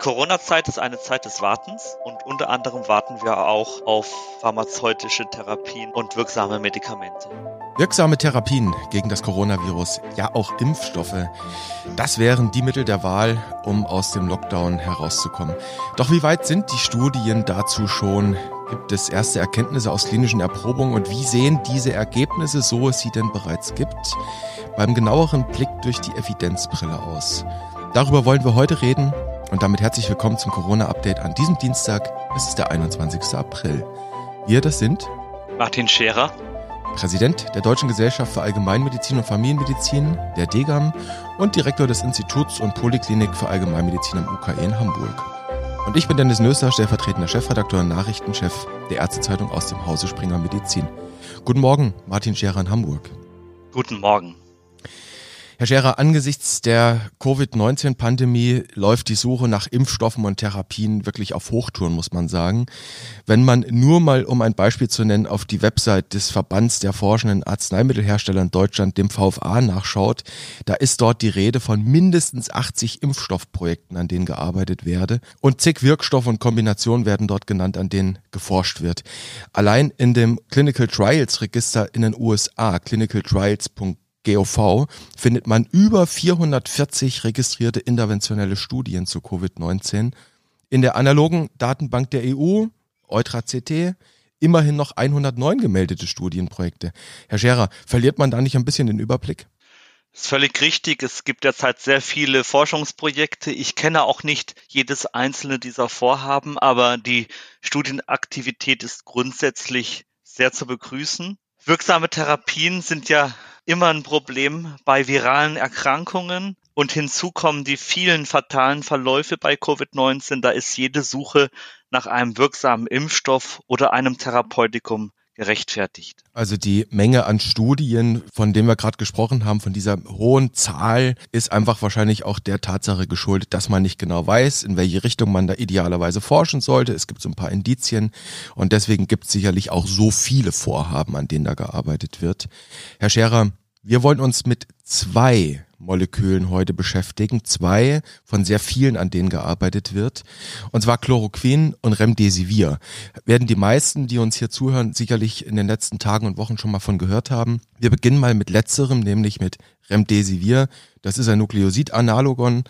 Corona-Zeit ist eine Zeit des Wartens und unter anderem warten wir auch auf pharmazeutische Therapien und wirksame Medikamente. Wirksame Therapien gegen das Coronavirus, ja auch Impfstoffe, das wären die Mittel der Wahl, um aus dem Lockdown herauszukommen. Doch wie weit sind die Studien dazu schon? Gibt es erste Erkenntnisse aus klinischen Erprobungen und wie sehen diese Ergebnisse, so es sie denn bereits gibt, beim genaueren Blick durch die Evidenzbrille aus? Darüber wollen wir heute reden und damit herzlich willkommen zum Corona-Update an diesem Dienstag. Es ist der 21. April. Wir, das sind Martin Scherer, Präsident der Deutschen Gesellschaft für Allgemeinmedizin und Familienmedizin, der DGAM und Direktor des Instituts und Poliklinik für Allgemeinmedizin am UKE in Hamburg. Und ich bin Dennis Nöster, stellvertretender Chefredakteur und Nachrichtenchef der Ärztezeitung aus dem Hause Springer Medizin. Guten Morgen, Martin Scherer in Hamburg. Guten Morgen. Herr Scherer, angesichts der Covid-19-Pandemie läuft die Suche nach Impfstoffen und Therapien wirklich auf Hochtouren, muss man sagen. Wenn man nur mal, um ein Beispiel zu nennen, auf die Website des Verbands der forschenden Arzneimittelhersteller in Deutschland, dem VFA, nachschaut, da ist dort die Rede von mindestens 80 Impfstoffprojekten, an denen gearbeitet werde. Und zig Wirkstoffe und Kombinationen werden dort genannt, an denen geforscht wird. Allein in dem Clinical Trials Register in den USA, clinicaltrials.gov, GOV findet man über 440 registrierte interventionelle Studien zu Covid-19. In der analogen Datenbank der EU, EutraCT, immerhin noch 109 gemeldete Studienprojekte. Herr Scherer, verliert man da nicht ein bisschen den Überblick? Das ist völlig richtig. Es gibt derzeit sehr viele Forschungsprojekte. Ich kenne auch nicht jedes einzelne dieser Vorhaben, aber die Studienaktivität ist grundsätzlich sehr zu begrüßen. Wirksame Therapien sind ja immer ein Problem bei viralen Erkrankungen. Und hinzu kommen die vielen fatalen Verläufe bei Covid-19. Da ist jede Suche nach einem wirksamen Impfstoff oder einem Therapeutikum gerechtfertigt. Also die Menge an Studien, von denen wir gerade gesprochen haben, von dieser hohen Zahl, ist einfach wahrscheinlich auch der Tatsache geschuldet, dass man nicht genau weiß, in welche Richtung man da idealerweise forschen sollte. Es gibt so ein paar Indizien und deswegen gibt es sicherlich auch so viele Vorhaben, an denen da gearbeitet wird. Herr Scherer, wir wollen uns mit zwei Molekülen heute beschäftigen, zwei von sehr vielen, an denen gearbeitet wird, und zwar Chloroquin und Remdesivir. Werden die meisten, die uns hier zuhören, sicherlich in den letzten Tagen und Wochen schon mal von gehört haben. Wir beginnen mal mit letzterem, nämlich mit Remdesivir. Das ist ein Nukleosid-Analogon,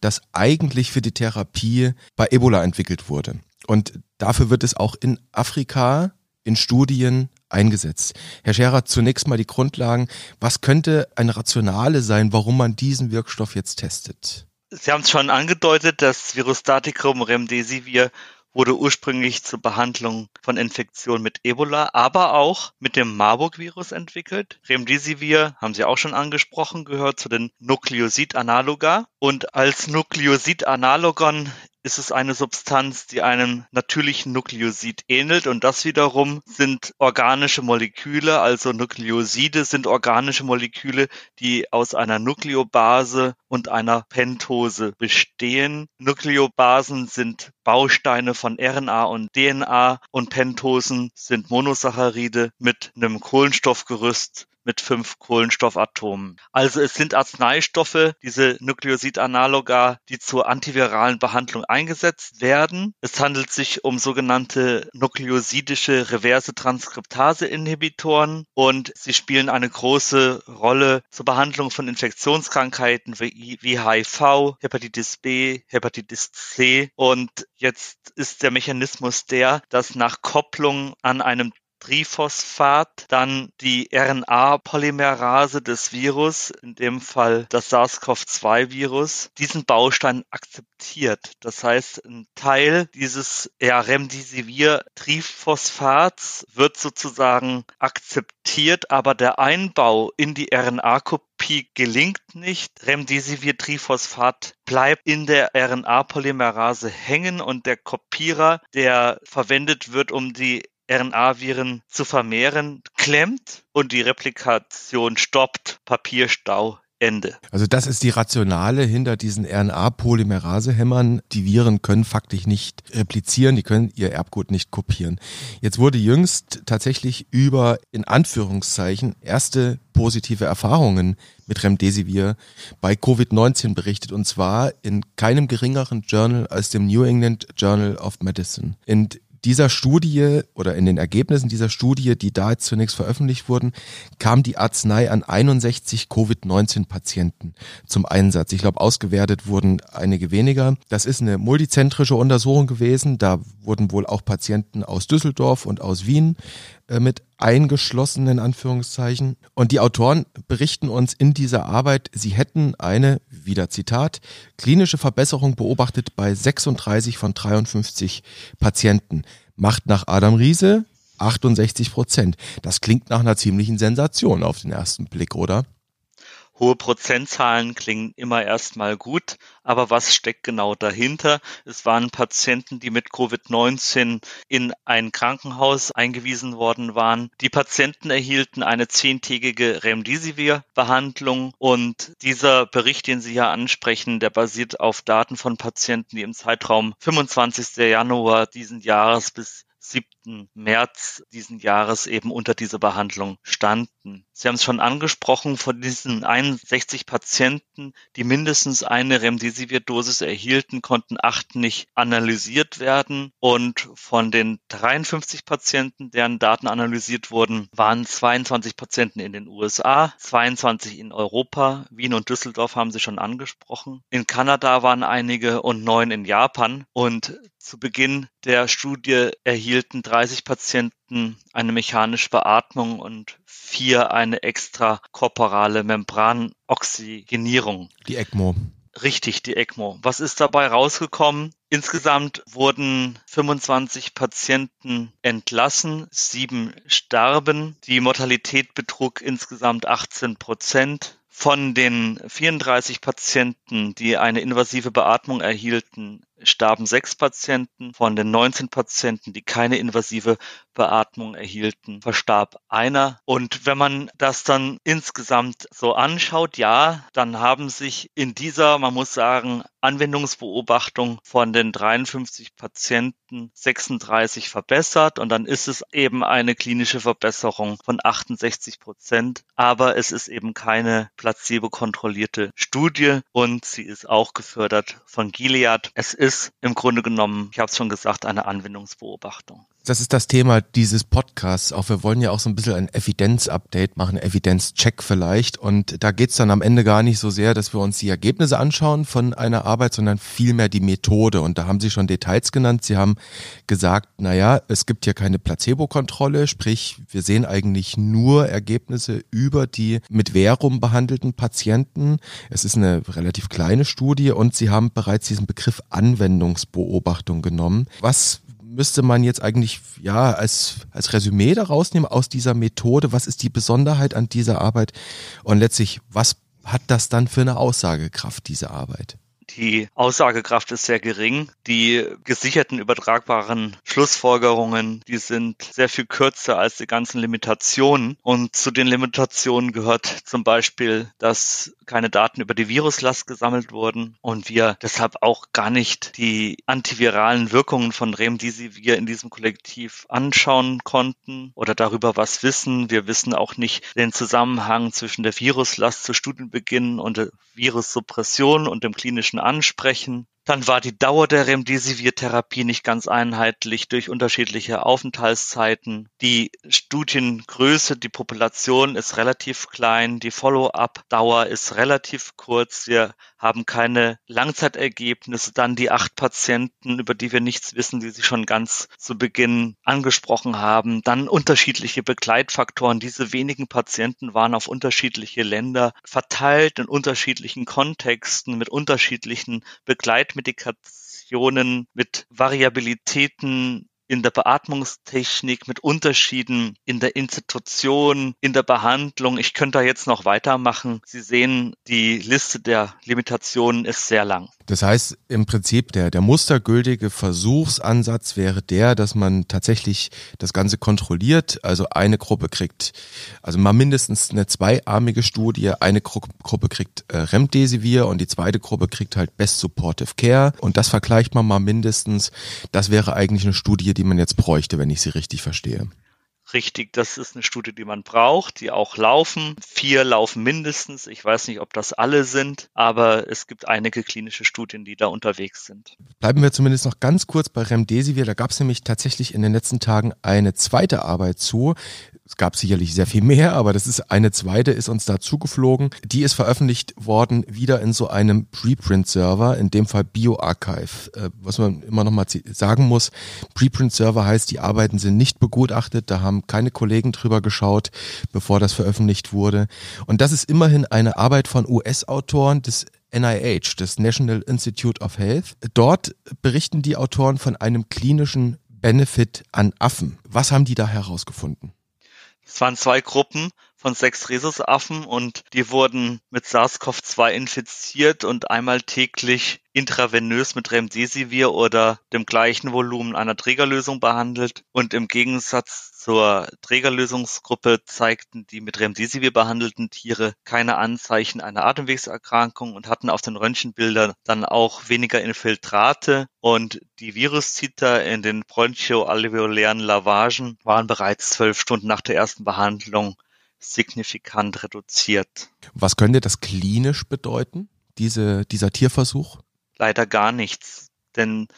das eigentlich für die Therapie bei Ebola entwickelt wurde. Und dafür wird es auch in Afrika in Studien eingesetzt. Herr Scherer, zunächst mal die Grundlagen. Was könnte eine Rationale sein, warum man diesen Wirkstoff jetzt testet? Sie haben es schon angedeutet, das Virustaticum Remdesivir wurde ursprünglich zur Behandlung von Infektionen mit Ebola, aber auch mit dem Marburg-Virus entwickelt. Remdesivir, haben Sie auch schon angesprochen, gehört zu den Nukleosid-Analoga. Und als Nukleosid-Analogon ist es eine Substanz, die einem natürlichen Nukleosid ähnelt und das wiederum sind organische Moleküle, also Nukleoside sind organische Moleküle, die aus einer Nukleobase und einer Pentose bestehen. Nukleobasen sind Bausteine von RNA und DNA und Pentosen sind Monosaccharide mit einem Kohlenstoffgerüst mit fünf Kohlenstoffatomen. Also es sind Arzneistoffe, diese Nukleosidanaloga, die zur antiviralen Behandlung eingesetzt werden. Es handelt sich um sogenannte nukleosidische reverse Transkriptase-Inhibitoren und sie spielen eine große Rolle zur Behandlung von Infektionskrankheiten wie, wie HIV, Hepatitis B, Hepatitis C und jetzt ist der Mechanismus der, dass nach Kopplung an einem Triphosphat, dann die RNA-Polymerase des Virus, in dem Fall das SARS-CoV-2-Virus, diesen Baustein akzeptiert. Das heißt, ein Teil dieses Remdesivir-Triphosphats wird sozusagen akzeptiert, aber der Einbau in die RNA-Kopie gelingt nicht. Remdesivir-Triphosphat bleibt in der RNA-Polymerase hängen und der Kopierer, der verwendet wird, um die RNA-Viren zu vermehren, klemmt und die Replikation stoppt. Papierstau Ende. Also das ist die Rationale hinter diesen RNA-Polymerase-Hämmern. Die Viren können faktisch nicht replizieren, die können ihr Erbgut nicht kopieren. Jetzt wurde jüngst tatsächlich über, in Anführungszeichen, erste positive Erfahrungen mit Remdesivir bei Covid-19 berichtet und zwar in keinem geringeren Journal als dem New England Journal of Medicine. In dieser Studie oder in den Ergebnissen dieser Studie, die da jetzt zunächst veröffentlicht wurden, kam die Arznei an 61 Covid-19-Patienten zum Einsatz. Ich glaube, ausgewertet wurden einige weniger. Das ist eine multizentrische Untersuchung gewesen. Da wurden wohl auch Patienten aus Düsseldorf und aus Wien mit eingeschlossen in Anführungszeichen. Und die Autoren berichten uns in dieser Arbeit, sie hätten eine, wieder Zitat, klinische Verbesserung beobachtet bei 36 von 53 Patienten. Macht nach Adam Riese 68 Prozent. Das klingt nach einer ziemlichen Sensation auf den ersten Blick, oder? Hohe Prozentzahlen klingen immer erstmal gut, aber was steckt genau dahinter? Es waren Patienten, die mit Covid-19 in ein Krankenhaus eingewiesen worden waren. Die Patienten erhielten eine zehntägige Remdesivir-Behandlung und dieser Bericht, den Sie ja ansprechen, der basiert auf Daten von Patienten, die im Zeitraum 25. Januar diesen Jahres bis 7. März diesen Jahres eben unter dieser Behandlung standen. Sie haben es schon angesprochen, von diesen 61 Patienten, die mindestens eine Remdesivir-Dosis erhielten, konnten acht nicht analysiert werden und von den 53 Patienten, deren Daten analysiert wurden, waren 22 Patienten in den USA, 22 in Europa, Wien und Düsseldorf haben Sie schon angesprochen. In Kanada waren einige und neun in Japan und zu Beginn der Studie erhielten 30 Patienten eine mechanische Beatmung und vier eine extrakorporale Membranoxygenierung. Die ECMO. Richtig, die ECMO. Was ist dabei rausgekommen? Insgesamt wurden 25 Patienten entlassen, sieben starben. Die Mortalität betrug insgesamt 18 Prozent. Von den 34 Patienten, die eine invasive Beatmung erhielten, starben sechs Patienten. Von den 19 Patienten, die keine invasive Beatmung erhielten, verstarb einer. Und wenn man das dann insgesamt so anschaut, ja, dann haben sich in dieser, man muss sagen, Anwendungsbeobachtung von den 53 Patienten 36 verbessert und dann ist es eben eine klinische Verbesserung von 68 Prozent. Aber es ist eben keine placebo-kontrollierte Studie und sie ist auch gefördert von Gilead. Es ist im Grunde genommen, ich habe es schon gesagt, eine Anwendungsbeobachtung. Das ist das Thema dieses Podcasts. Auch wir wollen ja auch so ein bisschen ein Evidenz-Update machen, Evidenz-Check vielleicht. Und da geht's dann am Ende gar nicht so sehr, dass wir uns die Ergebnisse anschauen von einer Arbeit, sondern vielmehr die Methode. Und da haben Sie schon Details genannt. Sie haben gesagt, na ja, es gibt hier keine Placebo-Kontrolle, sprich, wir sehen eigentlich nur Ergebnisse über die mit Verum behandelten Patienten. Es ist eine relativ kleine Studie und Sie haben bereits diesen Begriff Anwendungsbeobachtung genommen. Was müsste man jetzt eigentlich ja als, als Resümee daraus nehmen aus dieser Methode? Was ist die Besonderheit an dieser Arbeit? Und letztlich, was hat das dann für eine Aussagekraft, diese Arbeit? Die Aussagekraft ist sehr gering. Die gesicherten übertragbaren Schlussfolgerungen, die sind sehr viel kürzer als die ganzen Limitationen. Und zu den Limitationen gehört zum Beispiel, dass keine Daten über die Viruslast gesammelt wurden und wir deshalb auch gar nicht die antiviralen Wirkungen von Remdesivir in diesem Kollektiv anschauen konnten oder darüber was wissen. Wir wissen auch nicht den Zusammenhang zwischen der Viruslast zu Studienbeginn und der Virussuppression und dem klinischen Ansprechen. Dann war die Dauer der Remdesivir-Therapie nicht ganz einheitlich durch unterschiedliche Aufenthaltszeiten. Die Studiengröße, die Population ist relativ klein, die Follow-up-Dauer ist relativ kurz. Wir haben keine Langzeitergebnisse. Dann die acht Patienten, über die wir nichts wissen, die Sie schon ganz zu Beginn angesprochen haben. Dann unterschiedliche Begleitfaktoren. Diese wenigen Patienten waren auf unterschiedliche Länder verteilt in unterschiedlichen Kontexten mit unterschiedlichen Begleitfaktoren. Medikationen, mit Variabilitäten in der Beatmungstechnik, mit Unterschieden in der Institution, in der Behandlung. Ich könnte da jetzt noch weitermachen. Sie sehen, die Liste der Limitationen ist sehr lang. Das heißt, im Prinzip der, der mustergültige Versuchsansatz wäre der, dass man tatsächlich das Ganze kontrolliert. Also eine Gruppe kriegt, also mal mindestens eine zweiarmige Studie, eine Gru Gruppe kriegt äh, Remdesivir und die zweite Gruppe kriegt halt Best Supportive Care und das vergleicht man mal mindestens. Das wäre eigentlich eine Studie, die man jetzt bräuchte, wenn ich sie richtig verstehe. Richtig, das ist eine Studie, die man braucht, die auch laufen. Vier laufen mindestens. Ich weiß nicht, ob das alle sind, aber es gibt einige klinische Studien, die da unterwegs sind. Bleiben wir zumindest noch ganz kurz bei Remdesivir. Da gab es nämlich tatsächlich in den letzten Tagen eine zweite Arbeit zu es gab sicherlich sehr viel mehr, aber das ist eine zweite, ist uns da zugeflogen. Die ist veröffentlicht worden wieder in so einem Preprint-Server, in dem Fall BioArchive. Äh, was man immer noch mal sagen muss, Preprint-Server heißt, die Arbeiten sind nicht begutachtet, da haben keine Kollegen drüber geschaut, bevor das veröffentlicht wurde. Und das ist immerhin eine Arbeit von US-Autoren des NIH, des National Institute of Health. Dort berichten die Autoren von einem klinischen Benefit an Affen. Was haben die da herausgefunden? Es waren zwei Gruppen von sechs Rhesusaffen und die wurden mit SARS-CoV-2 infiziert und einmal täglich intravenös mit Remdesivir oder dem gleichen Volumen einer Trägerlösung behandelt. Und im Gegensatz zur Trägerlösungsgruppe zeigten die mit Remdesivir behandelten Tiere keine Anzeichen einer Atemwegserkrankung und hatten auf den Röntgenbildern dann auch weniger Infiltrate und die Virusziter in den bronchoalveolären Lavagen waren bereits zwölf Stunden nach der ersten Behandlung signifikant reduziert. Was könnte das klinisch bedeuten, diese, dieser Tierversuch? Leider gar nichts, denn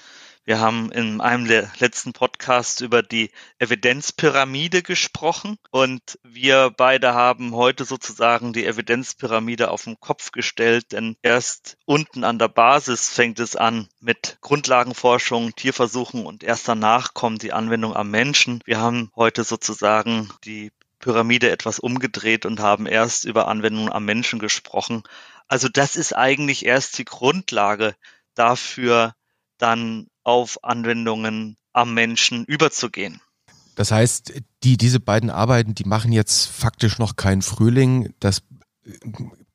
wir haben in einem der letzten Podcasts über die Evidenzpyramide gesprochen und wir beide haben heute sozusagen die Evidenzpyramide auf den Kopf gestellt, denn erst unten an der Basis fängt es an mit Grundlagenforschung, Tierversuchen und erst danach kommt die Anwendung am Menschen. Wir haben heute sozusagen die Pyramide etwas umgedreht und haben erst über Anwendungen am Menschen gesprochen. Also das ist eigentlich erst die Grundlage dafür, dann auf Anwendungen am Menschen überzugehen. Das heißt, die, diese beiden Arbeiten, die machen jetzt faktisch noch keinen Frühling. Das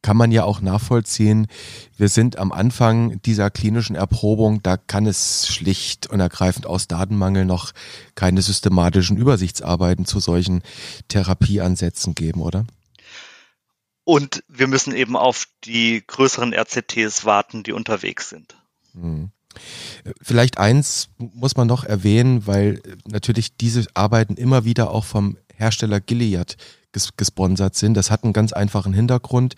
kann man ja auch nachvollziehen. Wir sind am Anfang dieser klinischen Erprobung, da kann es schlicht und ergreifend aus Datenmangel noch keine systematischen Übersichtsarbeiten zu solchen Therapieansätzen geben, oder? Und wir müssen eben auf die größeren RCTs warten, die unterwegs sind. Hm. Vielleicht eins muss man noch erwähnen, weil natürlich diese Arbeiten immer wieder auch vom Hersteller Gilead ges gesponsert sind. Das hat einen ganz einfachen Hintergrund.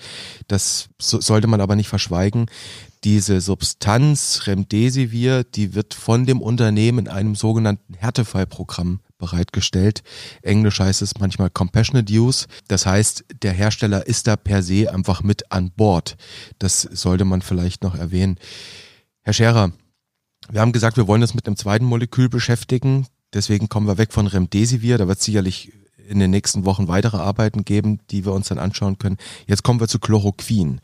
Das so sollte man aber nicht verschweigen. Diese Substanz Remdesivir, die wird von dem Unternehmen in einem sogenannten Härtefallprogramm bereitgestellt. Englisch heißt es manchmal Compassionate Use. Das heißt, der Hersteller ist da per se einfach mit an Bord. Das sollte man vielleicht noch erwähnen. Herr Scherer, wir haben gesagt, wir wollen uns mit einem zweiten Molekül beschäftigen. Deswegen kommen wir weg von Remdesivir. Da wird sicherlich in den nächsten Wochen weitere Arbeiten geben, die wir uns dann anschauen können. Jetzt kommen wir zu Chloroquin.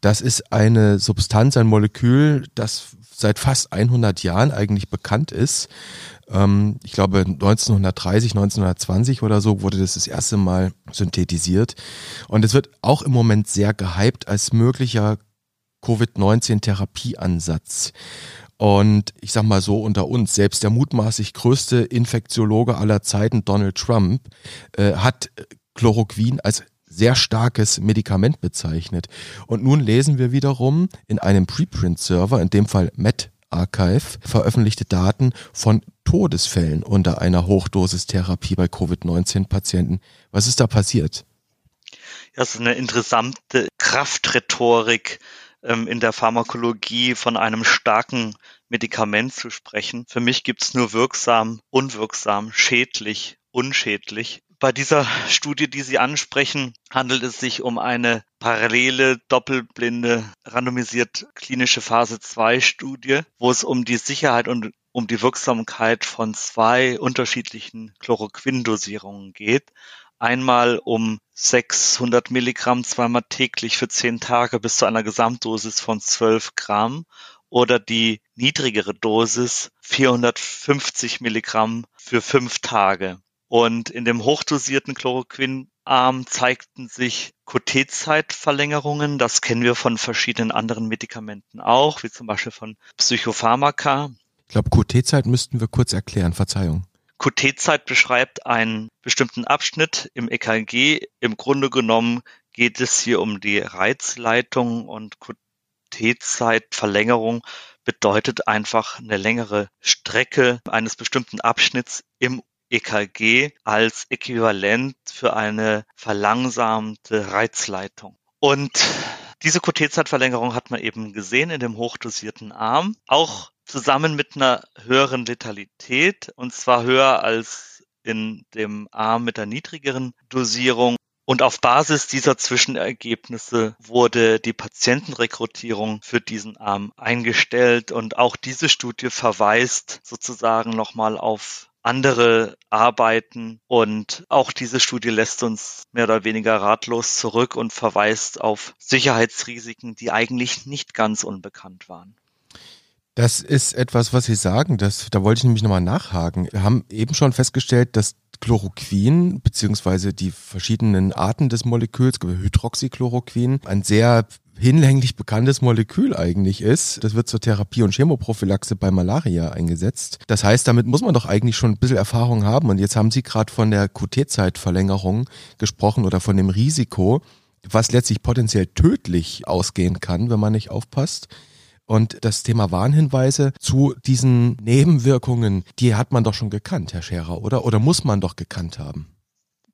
Das ist eine Substanz, ein Molekül, das seit fast 100 Jahren eigentlich bekannt ist. Ähm, ich glaube 1930, 1920 oder so wurde das das erste Mal synthetisiert. Und es wird auch im Moment sehr gehypt als möglicher Covid-19-Therapieansatz. Und ich sag mal so unter uns, selbst der mutmaßlich größte Infektiologe aller Zeiten, Donald Trump, äh, hat Chloroquin als sehr starkes Medikament bezeichnet. Und nun lesen wir wiederum in einem Preprint-Server, in dem Fall MedArchive, veröffentlichte Daten von Todesfällen unter einer Hochdosistherapie bei Covid-19-Patienten. Was ist da passiert? Das ist eine interessante Kraftrhetorik ähm, in der Pharmakologie von einem starken Medikament zu sprechen. Für mich gibt's nur wirksam, unwirksam, schädlich, unschädlich. Bei dieser Studie, die Sie ansprechen, handelt es sich um eine parallele, doppelblinde, randomisiert klinische Phase 2 Studie, wo es um die Sicherheit und um die Wirksamkeit von zwei unterschiedlichen Chloroquin-Dosierungen geht. Einmal um 600 Milligramm zweimal täglich für 10 Tage bis zu einer Gesamtdosis von 12 Gramm oder die niedrigere Dosis 450 Milligramm für 5 Tage. Und in dem hochdosierten Chloroquin-Arm zeigten sich QT-Zeitverlängerungen. Das kennen wir von verschiedenen anderen Medikamenten auch, wie zum Beispiel von Psychopharmaka. Ich glaube, QT-Zeit müssten wir kurz erklären. Verzeihung. QT-Zeit beschreibt einen bestimmten Abschnitt im EKG. Im Grunde genommen geht es hier um die Reizleitung und QT-Zeitverlängerung bedeutet einfach eine längere Strecke eines bestimmten Abschnitts im EKG als Äquivalent für eine verlangsamte Reizleitung. Und diese QT-Zeitverlängerung hat man eben gesehen in dem hochdosierten Arm, auch zusammen mit einer höheren Letalität, und zwar höher als in dem Arm mit der niedrigeren Dosierung. Und auf Basis dieser Zwischenergebnisse wurde die Patientenrekrutierung für diesen Arm eingestellt. Und auch diese Studie verweist sozusagen nochmal auf andere Arbeiten. Und auch diese Studie lässt uns mehr oder weniger ratlos zurück und verweist auf Sicherheitsrisiken, die eigentlich nicht ganz unbekannt waren. Das ist etwas, was Sie sagen. Das, da wollte ich nämlich nochmal nachhaken. Wir haben eben schon festgestellt, dass Chloroquin beziehungsweise die verschiedenen Arten des Moleküls, Hydroxychloroquin, ein sehr hinlänglich bekanntes Molekül eigentlich ist. Das wird zur Therapie und Chemoprophylaxe bei Malaria eingesetzt. Das heißt, damit muss man doch eigentlich schon ein bisschen Erfahrung haben. Und jetzt haben Sie gerade von der QT-Zeitverlängerung gesprochen oder von dem Risiko, was letztlich potenziell tödlich ausgehen kann, wenn man nicht aufpasst. Und das Thema Warnhinweise zu diesen Nebenwirkungen, die hat man doch schon gekannt, Herr Scherer, oder? Oder muss man doch gekannt haben?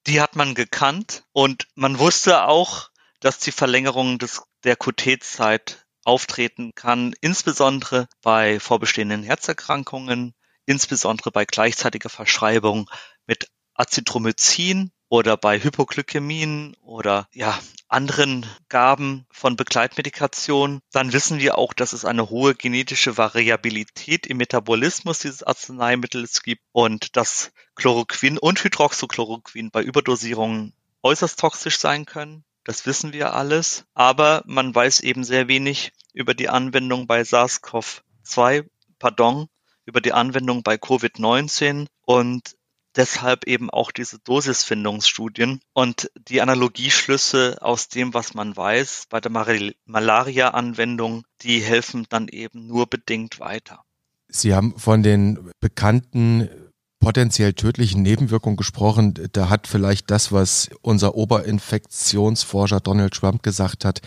Die hat man gekannt und man wusste auch, dass die Verlängerung des, der QT-Zeit auftreten kann, insbesondere bei vorbestehenden Herzerkrankungen, insbesondere bei gleichzeitiger Verschreibung mit Azithromycin oder bei Hypoglykämien oder ja, anderen Gaben von Begleitmedikation, dann wissen wir auch, dass es eine hohe genetische Variabilität im Metabolismus dieses Arzneimittels gibt und dass Chloroquin und Hydroxychloroquin bei Überdosierungen äußerst toxisch sein können. Das wissen wir alles, aber man weiß eben sehr wenig über die Anwendung bei SARS-CoV-2, pardon, über die Anwendung bei Covid-19 und deshalb eben auch diese Dosisfindungsstudien und die Analogieschlüsse aus dem, was man weiß bei der Malaria-Anwendung, die helfen dann eben nur bedingt weiter. Sie haben von den bekannten potenziell tödlichen Nebenwirkungen gesprochen. Da hat vielleicht das, was unser Oberinfektionsforscher Donald Trump gesagt hat,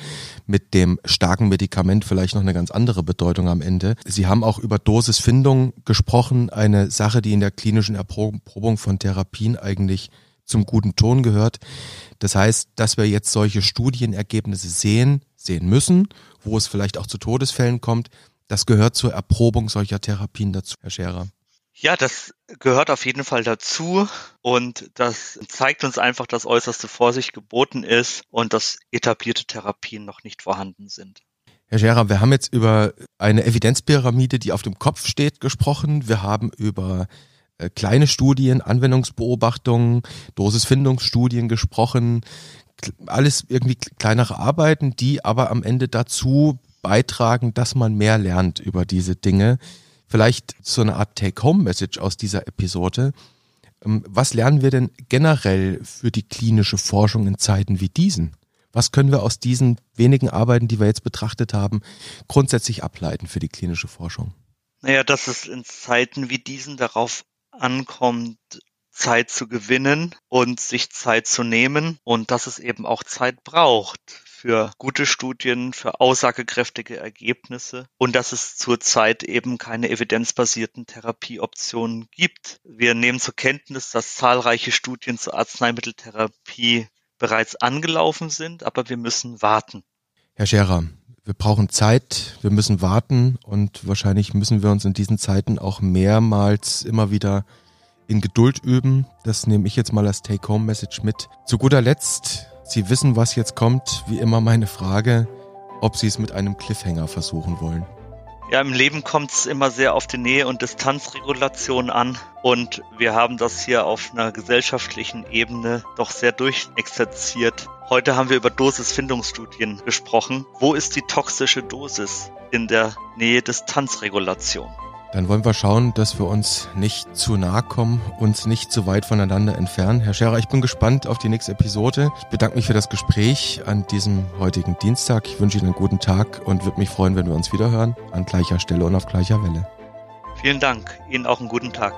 mit dem starken Medikament vielleicht noch eine ganz andere Bedeutung am Ende. Sie haben auch über Dosisfindung gesprochen, eine Sache, die in der klinischen Erprobung von Therapien eigentlich zum guten Ton gehört. Das heißt, dass wir jetzt solche Studienergebnisse sehen, sehen müssen, wo es vielleicht auch zu Todesfällen kommt, das gehört zur Erprobung solcher Therapien dazu, Herr Scherer. Ja, das gehört auf jeden Fall dazu und das zeigt uns einfach, dass äußerste Vorsicht geboten ist und dass etablierte Therapien noch nicht vorhanden sind. Herr Scherer, wir haben jetzt über eine Evidenzpyramide, die auf dem Kopf steht, gesprochen. Wir haben über äh, kleine Studien, Anwendungsbeobachtungen, Dosisfindungsstudien gesprochen. Alles irgendwie kleinere Arbeiten, die aber am Ende dazu beitragen, dass man mehr lernt über diese Dinge. Vielleicht so eine Art Take-Home-Message aus dieser Episode. Ähm, was lernen wir denn generell für die klinische Forschung in Zeiten wie diesen? Was können wir aus diesen wenigen Arbeiten, die wir jetzt betrachtet haben, grundsätzlich ableiten für die klinische Forschung? Naja, dass es in Zeiten wie diesen darauf ankommt, Zeit zu gewinnen und sich Zeit zu nehmen und dass es eben auch Zeit braucht für gute Studien, für aussagekräftige Ergebnisse und dass es zurzeit eben keine evidenzbasierten Therapieoptionen gibt. Wir nehmen zur Kenntnis, dass zahlreiche Studien zur Arzneimitteltherapie bereits angelaufen sind, aber wir müssen warten. Herr Scherer, wir brauchen Zeit, wir müssen warten und wahrscheinlich müssen wir uns in diesen Zeiten auch mehrmals immer wieder in Geduld üben. Das nehme ich jetzt mal als Take-Home-Message mit. Zu guter Letzt Sie wissen, was jetzt kommt. Wie immer meine Frage, ob Sie es mit einem Cliffhanger versuchen wollen. Ja, im Leben kommt es immer sehr auf die Nähe- und Distanzregulation an. Und wir haben das hier auf einer gesellschaftlichen Ebene doch sehr durchexerziert. Heute haben wir über Dosisfindungsstudien gesprochen. Wo ist die toxische Dosis in der Nähe-Distanzregulation? Dann wollen wir schauen, dass wir uns nicht zu nahe kommen, uns nicht zu weit voneinander entfernen. Herr Scherer, ich bin gespannt auf die nächste Episode. Ich bedanke mich für das Gespräch an diesem heutigen Dienstag. Ich wünsche Ihnen einen guten Tag und würde mich freuen, wenn wir uns wiederhören. An gleicher Stelle und auf gleicher Welle. Vielen Dank. Ihnen auch einen guten Tag.